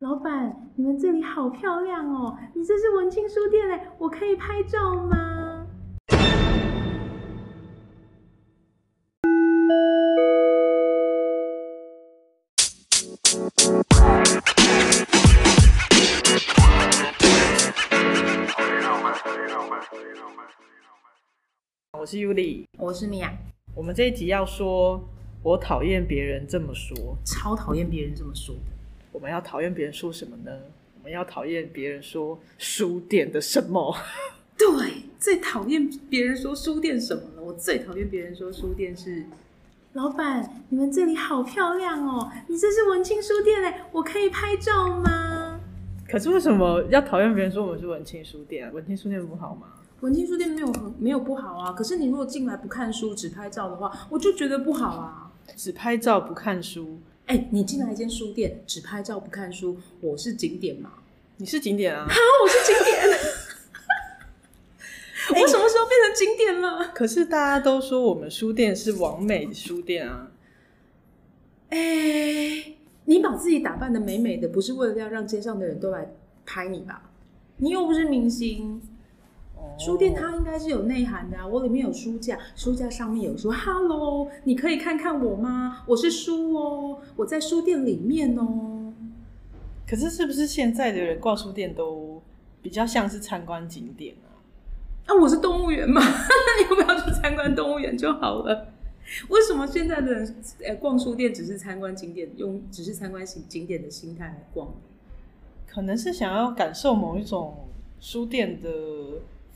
老板，你们这里好漂亮哦！你这是文青书店嘞，我可以拍照吗？我是 Yuli，我是米娅。我们这一集要说。我讨厌别人这么说，超讨厌别人这么说。我们要讨厌别人说什么呢？我们要讨厌别人说书店的什么？对，最讨厌别人说书店什么了。我最讨厌别人说书店是。老板，你们这里好漂亮哦！你这是文青书店嘞，我可以拍照吗？可是为什么要讨厌别人说我们是文青书店？文青书店不好吗？文青书店没有很没有不好啊。可是你如果进来不看书，只拍照的话，我就觉得不好啊。只拍照不看书，哎、欸，你进来一间书店，只拍照不看书，我是景点吗？你是景点啊？好，我是景点。我什么时候变成景点了？欸、可是大家都说我们书店是完美书店啊。哎、欸，你把自己打扮的美美的，不是为了要让街上的人都来拍你吧？你又不是明星。书店它应该是有内涵的啊，我里面有书架，书架上面有说 “Hello”，你可以看看我吗？我是书哦，我在书店里面哦。可是是不是现在的人逛书店都比较像是参观景点啊？啊，我是动物园嘛，那 你要不要去参观动物园就好了？为什么现在的人呃逛书店只是参观景点，用只是参观景景点的心态来逛？可能是想要感受某一种书店的。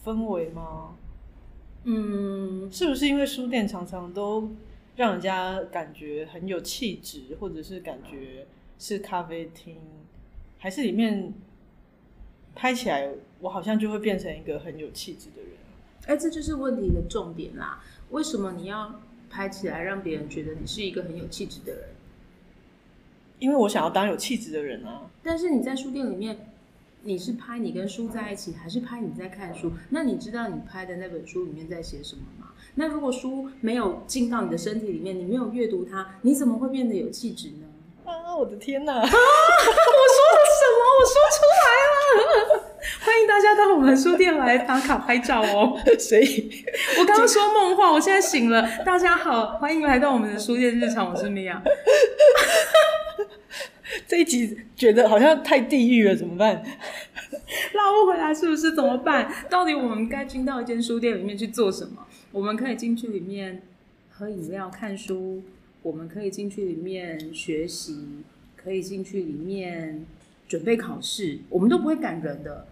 氛围吗？嗯，是不是因为书店常常都让人家感觉很有气质，或者是感觉是咖啡厅，还是里面拍起来我好像就会变成一个很有气质的人？哎，这就是问题的重点啦！为什么你要拍起来让别人觉得你是一个很有气质的人？因为我想要当有气质的人啊！但是你在书店里面。你是拍你跟书在一起，还是拍你在看书？那你知道你拍的那本书里面在写什么吗？那如果书没有进到你的身体里面，你没有阅读它，你怎么会变得有气质呢？啊，我的天哪！啊，我说了什么？我说出来了！欢迎大家到我们书店来打卡拍照哦。所以，我刚刚说梦话，我现在醒了。大家好，欢迎来到我们的书店日常，我是米娅。这一集觉得好像太地狱了，怎么办？拉不回来是不是？怎么办？到底我们该进到一间书店里面去做什么？我们可以进去里面喝饮料、看书；我们可以进去里面学习；可以进去里面准备考试。我们都不会赶人的。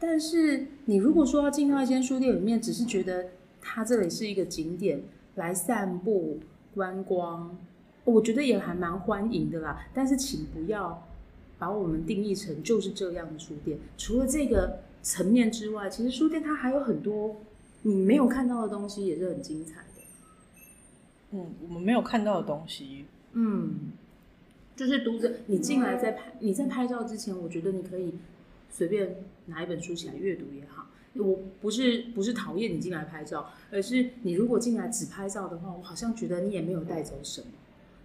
但是你如果说要进到一间书店里面，只是觉得它这里是一个景点，来散步、观光。我觉得也还蛮欢迎的啦，但是请不要把我们定义成就是这样的书店。除了这个层面之外，其实书店它还有很多你没有看到的东西，也是很精彩的。嗯，我们没有看到的东西，嗯，就是读者你进来在拍你在拍照之前，我觉得你可以随便拿一本书起来阅读也好。我不是不是讨厌你进来拍照，而是你如果进来只拍照的话，我好像觉得你也没有带走什么。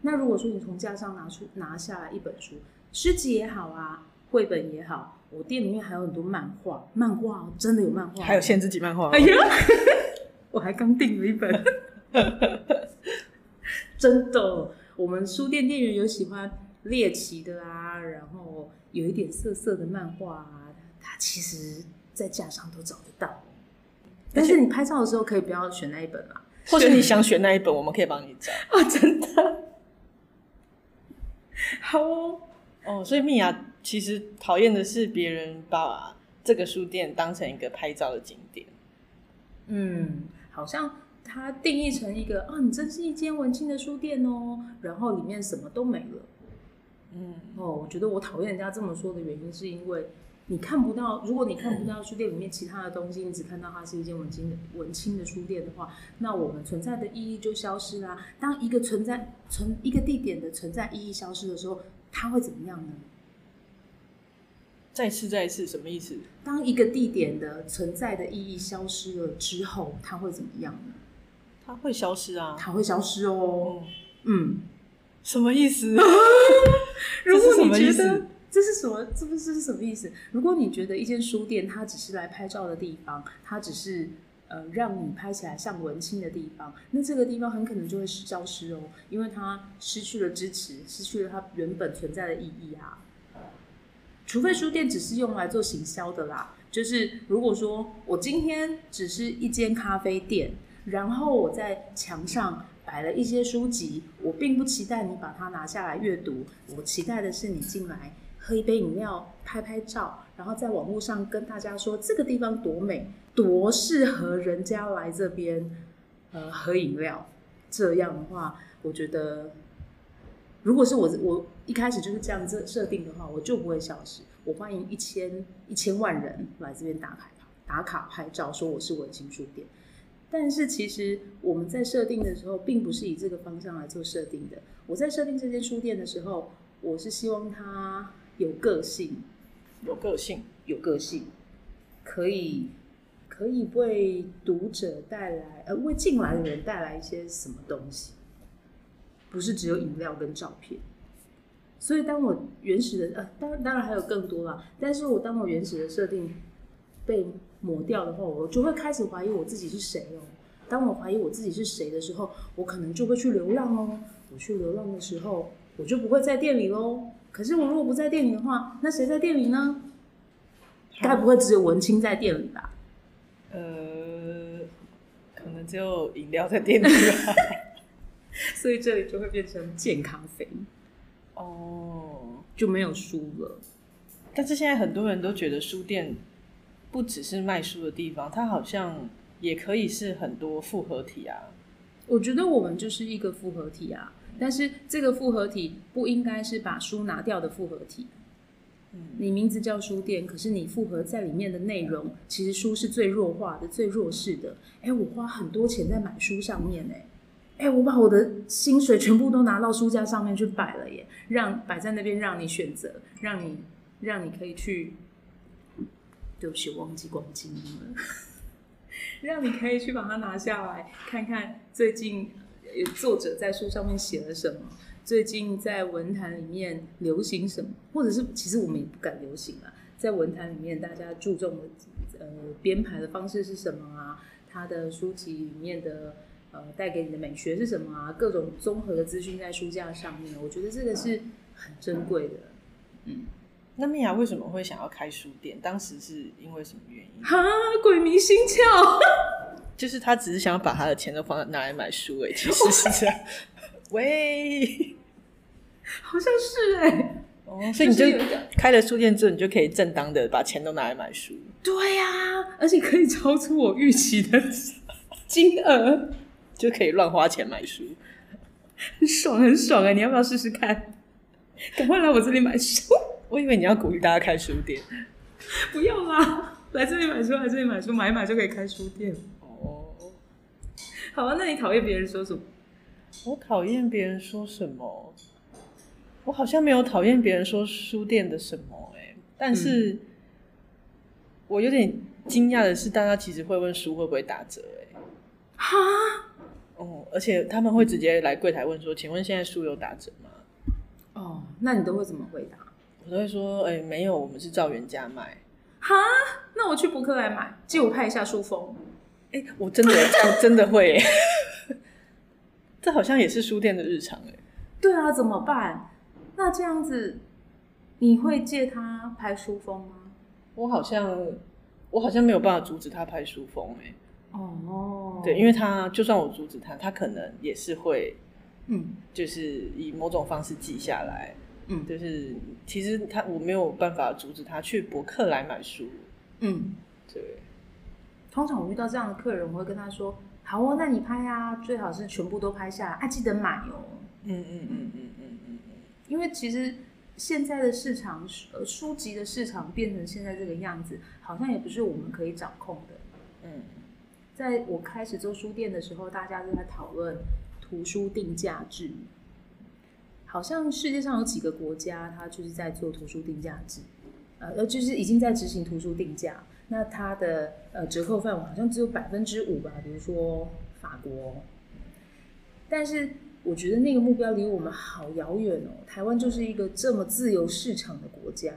那如果说你从架上拿出拿下来一本书，诗集也好啊，绘本也好，我店里面还有很多漫画，漫画真的有漫画，还有限制级漫画。哎呀，我还刚订了一本，真的。我们书店店员有喜欢猎奇的啊，然后有一点色色的漫画啊，它其实在架上都找得到。但是你拍照的时候可以不要选那一本啊，或是你想选那一本，我们可以帮你找 啊，真的。好哦，哦，所以米娅其实讨厌的是别人把这个书店当成一个拍照的景点。嗯，好像它定义成一个啊，你真是一间文青的书店哦，然后里面什么都没了。嗯，哦，我觉得我讨厌人家这么说的原因，是因为你看不到，如果你看不到书店里面其他的东西，你只看到它是一间文青的文青的书店的话，那我们存在的意义就消失啦。当一个存在存一个地点的存在意义消失的时候，它会怎么样呢？再次，再次，什么意思？当一个地点的存在的意义消失了之后，它会怎么样呢？它会消失啊，它会消失哦。嗯，什么意思？如果你觉得这是什么，这不是什么意思？如果你觉得一间书店它只是来拍照的地方，它只是呃让你拍起来像文青的地方，那这个地方很可能就会是消失哦，因为它失去了支持，失去了它原本存在的意义啊。除非书店只是用来做行销的啦，就是如果说我今天只是一间咖啡店，然后我在墙上。摆了一些书籍，我并不期待你把它拿下来阅读，我期待的是你进来喝一杯饮料、拍拍照，然后在网络上跟大家说这个地方多美，多适合人家来这边呃喝饮料。这样的话，我觉得如果是我我一开始就是这样子设定的话，我就不会消失。我欢迎一千一千万人来这边打卡打卡拍照，说我是文青书店。但是其实我们在设定的时候，并不是以这个方向来做设定的。我在设定这间书店的时候，我是希望它有个性，有个性，有个性，可以可以为读者带来，呃，为进来的人带来一些什么东西，不是只有饮料跟照片。所以当我原始的，呃，当然当然还有更多啦。但是我当我原始的设定被抹掉的话，我就会开始怀疑我自己是谁哦。当我怀疑我自己是谁的时候，我可能就会去流浪哦。我去流浪的时候，我就不会在店里喽。可是我如果不在店里的话，那谁在店里呢？该不会只有文青在店里吧？呃，可能只有饮料在店里吧。所以这里就会变成健康肥哦，就没有书了。但是现在很多人都觉得书店。不只是卖书的地方，它好像也可以是很多复合体啊。我觉得我们就是一个复合体啊，但是这个复合体不应该是把书拿掉的复合体。嗯，你名字叫书店，可是你复合在里面的内容，其实书是最弱化的、最弱势的。哎，我花很多钱在买书上面，哎，哎，我把我的薪水全部都拿到书架上面去摆了耶，让摆在那边让你选择，让你让你可以去。对不起，忘记关静音了。让你可以去把它拿下来，看看最近作者在书上面写了什么，最近在文坛里面流行什么，或者是其实我们也不敢流行啊，在文坛里面大家注重的呃编排的方式是什么啊？他的书籍里面的呃带给你的美学是什么啊？各种综合的资讯在书架上面，我觉得这个是很珍贵的，嗯。那米娅为什么会想要开书店？当时是因为什么原因？哈，鬼迷心窍，就是他只是想要把他的钱都放在拿来买书，哎，其实 是这样。喂，好像是哎，哦，所以你就开了书店之后，你就可以正当的把钱都拿来买书。对呀、啊，而且可以超出我预期的金额，就可以乱花钱买书，很爽很爽哎！你要不要试试看？赶快来我这里买书。我以为你要鼓励大家开书店，不要啦！来这里买书，来这里买书，买一买就可以开书店。哦，好啊，那你讨厌别人说什么？我讨厌别人说什么？我好像没有讨厌别人说书店的什么哎、欸，但是、嗯、我有点惊讶的是，大家其实会问书会不会打折哎、欸。哈？哦，而且他们会直接来柜台问说：“请问现在书有打折吗？”哦，那你都会怎么回答？我都会说，哎、欸，没有，我们是照原价卖。哈，那我去博客来买，借我拍一下书封。哎、欸，我真的这样真的会，这好像也是书店的日常哎。对啊，怎么办？那这样子，你会借他拍书封吗？我好像，我好像没有办法阻止他拍书封哎。哦，对，因为他就算我阻止他，他可能也是会，嗯，就是以某种方式记下来。嗯，就是其实他我没有办法阻止他去博客来买书。嗯，对。通常我遇到这样的客人，我会跟他说：“好哦，那你拍啊，最好是全部都拍下来，啊，记得买哦。”嗯嗯嗯嗯嗯嗯嗯。因为其实现在的市场，呃，书籍的市场变成现在这个样子，好像也不是我们可以掌控的。嗯，在我开始做书店的时候，大家都在讨论图书定价制。好像世界上有几个国家，它就是在做图书定价制，呃，就是已经在执行图书定价。那它的呃折扣范围好像只有百分之五吧，比如说法国。但是我觉得那个目标离我们好遥远哦。台湾就是一个这么自由市场的国家，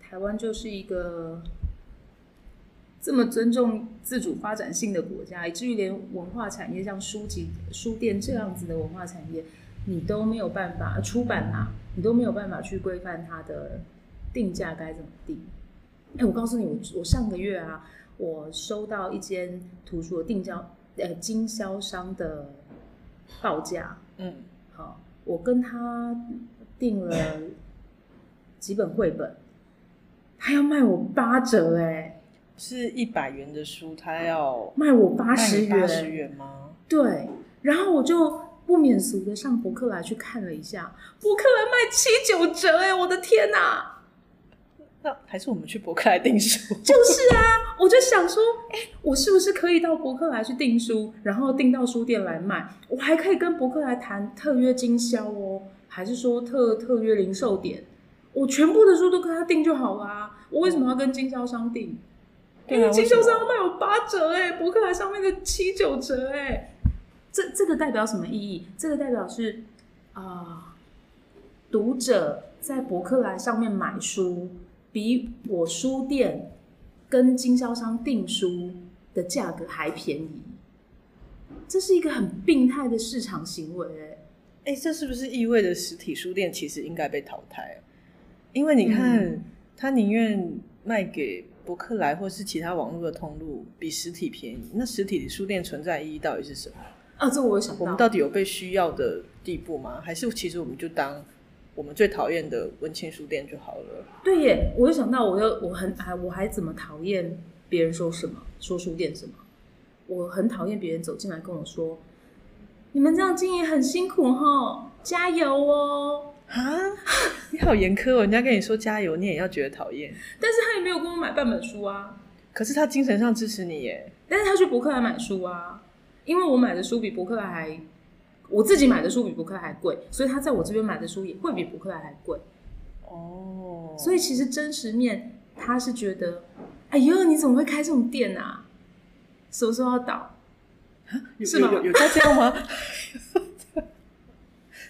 台湾就是一个这么尊重自主发展性的国家，以至于连文化产业像书籍、书店这样子的文化产业，你都没有办法出版啊，你都没有办法去规范它的定价该怎么定。哎，我告诉你，我我上个月啊，我收到一间图书的定销呃经销商的。报价，嗯，好，我跟他订了几本绘本，他要卖我八折，哎，是一百元的书，他要卖我八十元，八十元吗？对，然后我就不免俗的上博客来去看了一下，博客来卖七九折，哎，我的天哪！那还是我们去博客来订书。就是啊，我就想说，哎、欸，我是不是可以到博客来去订书，然后订到书店来卖？我还可以跟博客来谈特约经销哦，还是说特特约零售点？我全部的书都跟他订就好啦。我为什么要跟经销商订？因为、经销商要卖我八折哎，博客来上面的七九折哎，这这个代表什么意义？这个代表是啊、呃，读者在博客来上面买书。比我书店跟经销商订书的价格还便宜，这是一个很病态的市场行为。哎，这是不是意味着实体书店其实应该被淘汰？因为你看，嗯、他宁愿卖给博客来或是其他网络的通路，比实体便宜。那实体书店存在意义到底是什么？啊，这我有想到，我们到底有被需要的地步吗？还是其实我们就当？我们最讨厌的文青书店就好了。对耶，我就想到，我又我很哎，我还怎么讨厌别人说什么，说书店什么？我很讨厌别人走进来跟我说：“你们这样经营很辛苦哈，加油哦！”啊，你好严苛哦，人家跟你说加油，你也要觉得讨厌。但是他也没有跟我买半本书啊。可是他精神上支持你耶。但是他去博客来买书啊，因为我买的书比博客来还。我自己买的书比博客来还贵，所以他在我这边买的书也会比博客来还贵。哦，所以其实真实面他是觉得，哎呦，你怎么会开这种店啊？什么时候要倒？是吗？有在这样吗？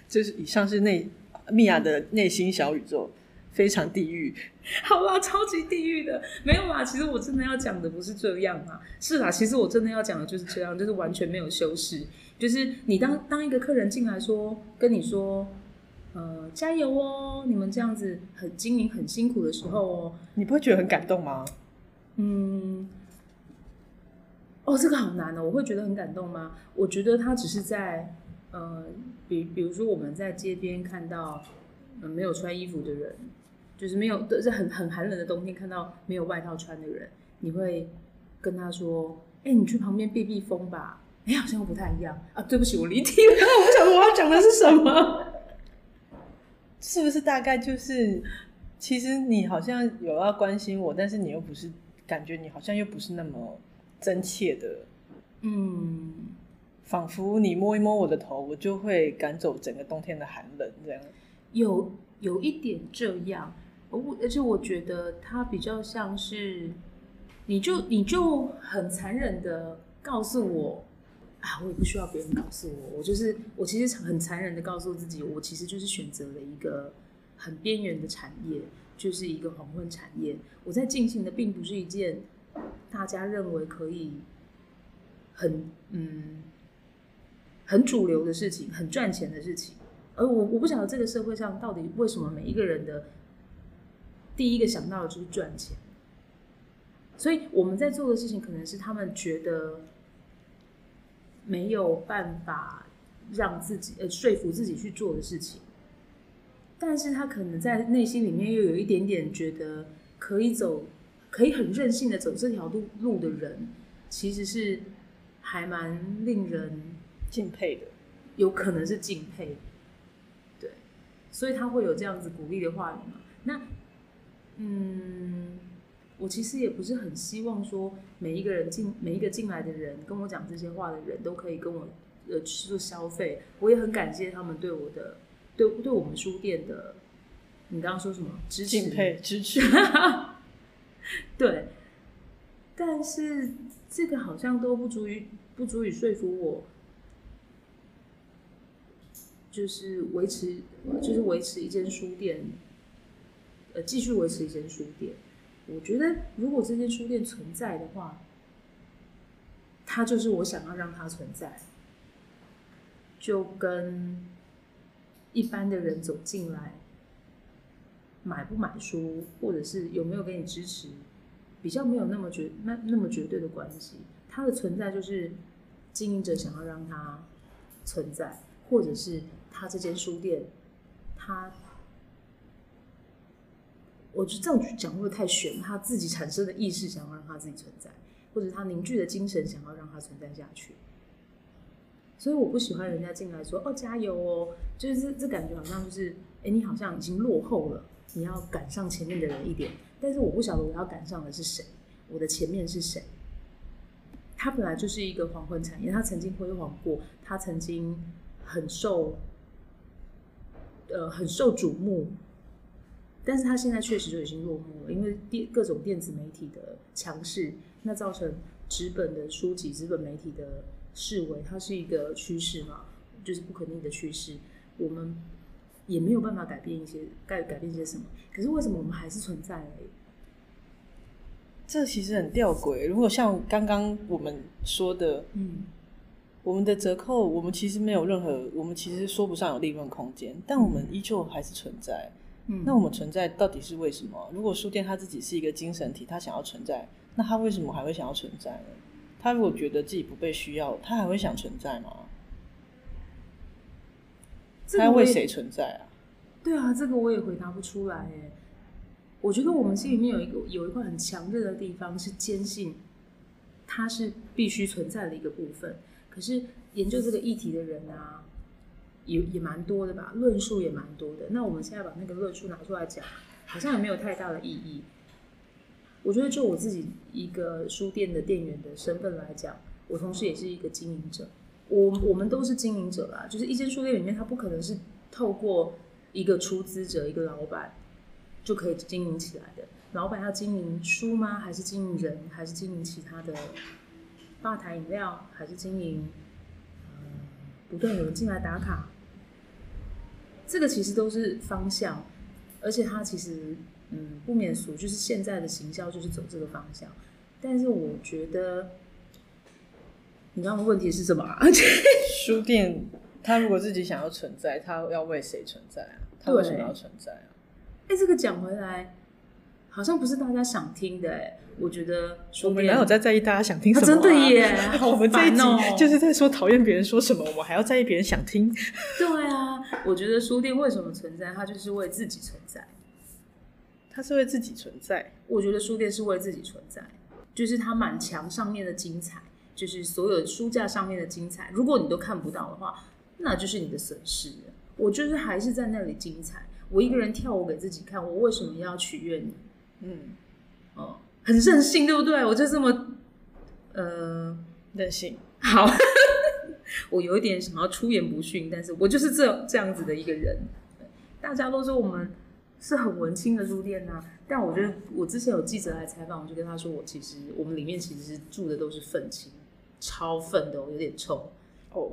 就是以上是内米娅的内心小宇宙，非常地狱。好啦，超级地狱的，没有啦。其实我真的要讲的不是这样啊，是啦，其实我真的要讲的就是这样，就是完全没有修饰。就是你当当一个客人进来说，跟你说，呃，加油哦，你们这样子很经营很辛苦的时候哦，你不会觉得很感动吗？嗯，哦，这个好难哦，我会觉得很感动吗？我觉得他只是在，呃，比比如说我们在街边看到，呃，没有穿衣服的人，就是没有，是很很寒冷的冬天看到没有外套穿的人，你会跟他说，哎，你去旁边避避风吧。哎，好像不太一样啊！对不起，我离题了。我不晓得我要讲的是什么，是不是大概就是，其实你好像有要关心我，但是你又不是，感觉你好像又不是那么真切的，嗯，仿佛你摸一摸我的头，我就会赶走整个冬天的寒冷，这样。有有一点这样，我而且我觉得它比较像是，你就你就很残忍的告诉我。啊，我也不需要别人告诉我，我就是我，其实很残忍的告诉自己，我其实就是选择了一个很边缘的产业，就是一个黄昏产业。我在进行的并不是一件大家认为可以很嗯很主流的事情，很赚钱的事情。而我我不晓得这个社会上到底为什么每一个人的第一个想到的就是赚钱，所以我们在做的事情可能是他们觉得。没有办法让自己呃说服自己去做的事情，但是他可能在内心里面又有一点点觉得可以走，可以很任性的走这条路路的人，其实是还蛮令人敬佩的，有可能是敬佩，对，所以他会有这样子鼓励的话语嘛？那嗯。我其实也不是很希望说每一个人进每一个进来的人跟我讲这些话的人都可以跟我呃去做消费。我也很感谢他们对我的对对我们书店的，你刚刚说什么？支持、敬佩、支持。对，但是这个好像都不足以不足以说服我就是维持，就是维持一间书店，呃，继续维持一间书店。我觉得，如果这间书店存在的话，它就是我想要让它存在，就跟一般的人走进来，买不买书，或者是有没有给你支持，比较没有那么绝那那么绝对的关系。它的存在就是经营者想要让它存在，或者是他这间书店，他。我觉得这样去讲会太玄？他自己产生的意识想要让他自己存在，或者他凝聚的精神想要让他存在下去。所以我不喜欢人家进来说：“哦，加油哦！”就是这这感觉好像就是，哎，你好像已经落后了，你要赶上前面的人一点。但是我不晓得我要赶上的是谁，我的前面是谁？他本来就是一个黄昏产业，他曾经辉煌过，他曾经很受，呃，很受瞩目。但是它现在确实就已经落幕了，因为电各种电子媒体的强势，那造成纸本的书籍、纸本媒体的式微，它是一个趋势嘛，就是不可逆的趋势。我们也没有办法改变一些改改变一些什么。可是为什么我们还是存在呢？这其实很吊诡。如果像刚刚我们说的，嗯，我们的折扣，我们其实没有任何，我们其实说不上有利润空间，但我们依旧还是存在。嗯，那我们存在到底是为什么？如果书店它自己是一个精神体，它想要存在，那它为什么还会想要存在呢？它如果觉得自己不被需要，它还会想存在吗？它要为谁存在啊？对啊，这个我也回答不出来耶。我觉得我们心里面有一个有一块很强烈的地方，是坚信它是必须存在的一个部分。可是研究这个议题的人啊。也也蛮多的吧，论述也蛮多的。那我们现在把那个论述拿出来讲，好像也没有太大的意义。我觉得就我自己一个书店的店员的身份来讲，我同时也是一个经营者。我我们都是经营者啦，就是一间书店里面，它不可能是透过一个出资者、一个老板就可以经营起来的。老板要经营书吗？还是经营人？还是经营其他的吧台饮料？还是经营，不断有人进来打卡？这个其实都是方向，而且它其实嗯不免俗，就是现在的行销就是走这个方向。但是我觉得，你刚刚的问题是什么啊？书店它如果自己想要存在，它要为谁存在啊？它为什么要存在啊？哎，这个讲回来，好像不是大家想听的哎。我觉得我们哪有在在意大家想听什么？啊？真的耶，我们这一集就是在说讨厌别人说什么，我们还要在意别人想听。对啊，我觉得书店为什么存在？它就是为自己存在。它是为自己存在。我觉得书店是为自己存在，就是它满墙上面的精彩，就是所有书架上面的精彩。如果你都看不到的话，那就是你的损失。我就是还是在那里精彩。我一个人跳舞给自己看，我为什么要取悦你？嗯，哦。很任性，对不对？我就这么，呃，任性。好，我有一点想要出言不逊，但是我就是这这样子的一个人。大家都说我们是很文青的书店呐，但我觉得我之前有记者来采访，我就跟他说，我其实我们里面其实是住的都是愤青，超愤的，有点臭哦。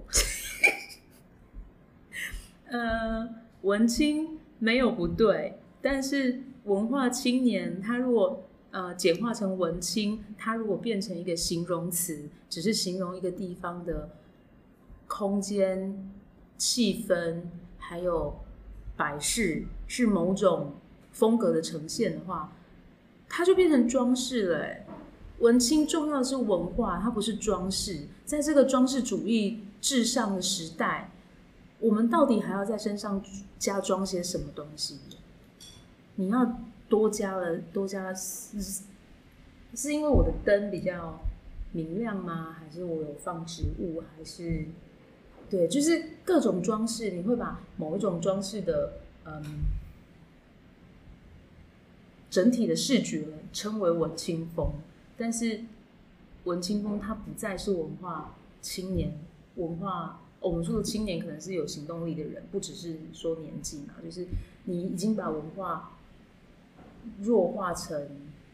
呃，文青没有不对，但是文化青年他如果。呃，简化成文青，它如果变成一个形容词，只是形容一个地方的空间、气氛，还有摆饰，是某种风格的呈现的话，它就变成装饰了。文青重要的是文化，它不是装饰。在这个装饰主义至上的时代，我们到底还要在身上加装些什么东西？你要。多加了，多加了是是因为我的灯比较明亮吗？还是我有放植物？还是对，就是各种装饰，你会把某一种装饰的嗯整体的视觉称为文青风，但是文青风它不再是文化青年文化，我们说的青年可能是有行动力的人，不只是说年纪嘛，就是你已经把文化。弱化成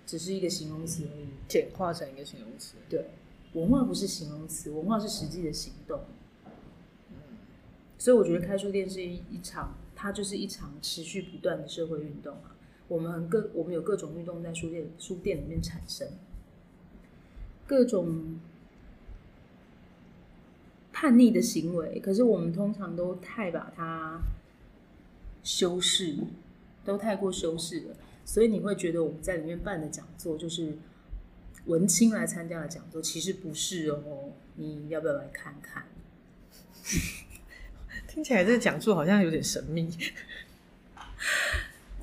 只是一个形容词而已，简化成一个形容词。对，文化不是形容词，文化是实际的行动。所以我觉得开书店是一一场，它就是一场持续不断的社会运动啊。我们各我们有各种运动在书店书店里面产生，各种叛逆的行为，可是我们通常都太把它修饰，都太过修饰了，所以你会觉得我们在里面办的讲座就是文青来参加的讲座，其实不是哦。你要不要来看看？听起来这个讲座好像有点神秘。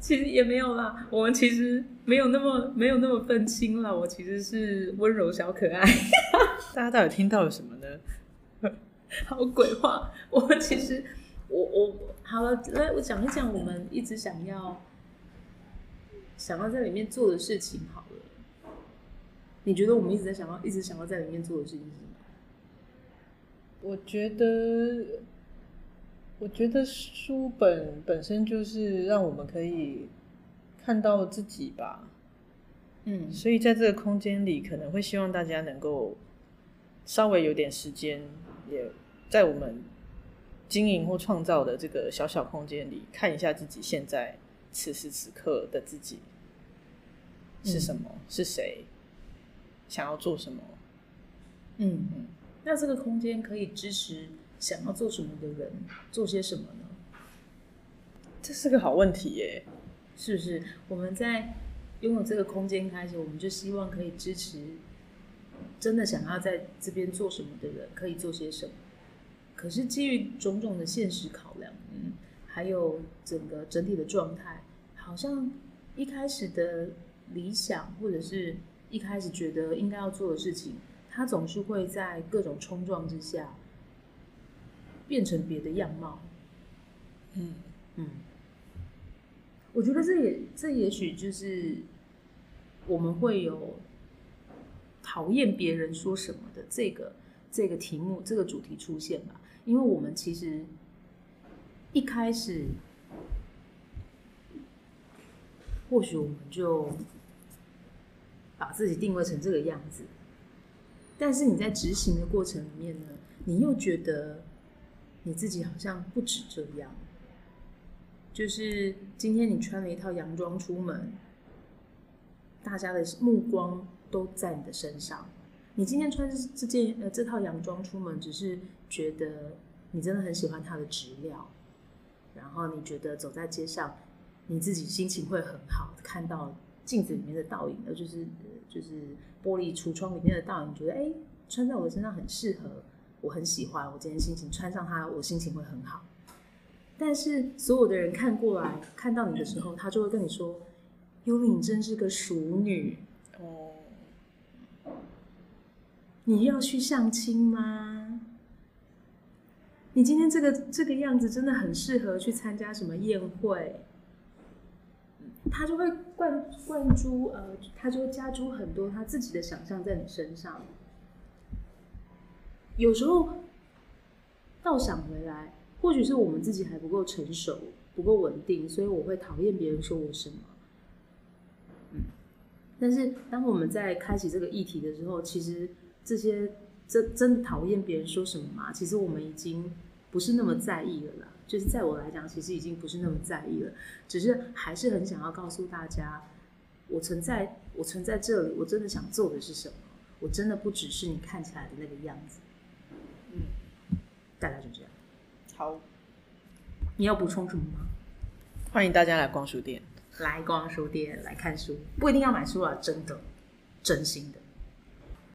其实也没有啦，我们其实没有那么没有那么愤青了。我其实是温柔小可爱。大家到底听到了什么呢？好鬼话！我们其实，我我好了，来我讲一讲我们一直想要想要在里面做的事情。好了，你觉得我们一直在想要一直想要在里面做的事情是什么？我觉得。我觉得书本本身就是让我们可以看到自己吧，嗯，所以在这个空间里，可能会希望大家能够稍微有点时间，也在我们经营或创造的这个小小空间里，看一下自己现在此时此刻的自己是什么，嗯、是谁，想要做什么，嗯嗯，那这个空间可以支持。想要做什么的人，做些什么呢？这是个好问题耶，是不是？我们在拥有这个空间开始，我们就希望可以支持真的想要在这边做什么的人，可以做些什么。可是基于种种的现实考量，嗯，还有整个整体的状态，好像一开始的理想，或者是一开始觉得应该要做的事情，它总是会在各种冲撞之下。变成别的样貌，嗯嗯，我觉得这也这也许就是我们会有讨厌别人说什么的这个这个题目这个主题出现吧，因为我们其实一开始或许我们就把自己定位成这个样子，但是你在执行的过程里面呢，你又觉得。你自己好像不止这样，就是今天你穿了一套洋装出门，大家的目光都在你的身上。你今天穿这件呃这套洋装出门，只是觉得你真的很喜欢它的质料，然后你觉得走在街上，你自己心情会很好，看到镜子里面的倒影，呃就是就是玻璃橱窗里面的倒影，觉得哎穿在我的身上很适合。我很喜欢，我今天心情穿上它，我心情会很好。但是所有的人看过来看到你的时候，他就会跟你说：“幽灵，你真是个淑女哦，你要去相亲吗？你今天这个这个样子真的很适合去参加什么宴会。”他就会灌灌注呃，他就会加诸很多他自己的想象在你身上。有时候倒想回来，或许是我们自己还不够成熟，不够稳定，所以我会讨厌别人说我什么。嗯，但是当我们在开启这个议题的时候，其实这些真真的讨厌别人说什么嘛？其实我们已经不是那么在意了啦。就是在我来讲，其实已经不是那么在意了，只是还是很想要告诉大家，我存在，我存在这里，我真的想做的是什么？我真的不只是你看起来的那个样子。嗯，大概就这样。好，你要补充什么吗？欢迎大家来逛书店，来逛书店来看书，不一定要买书啊，真的，真心的。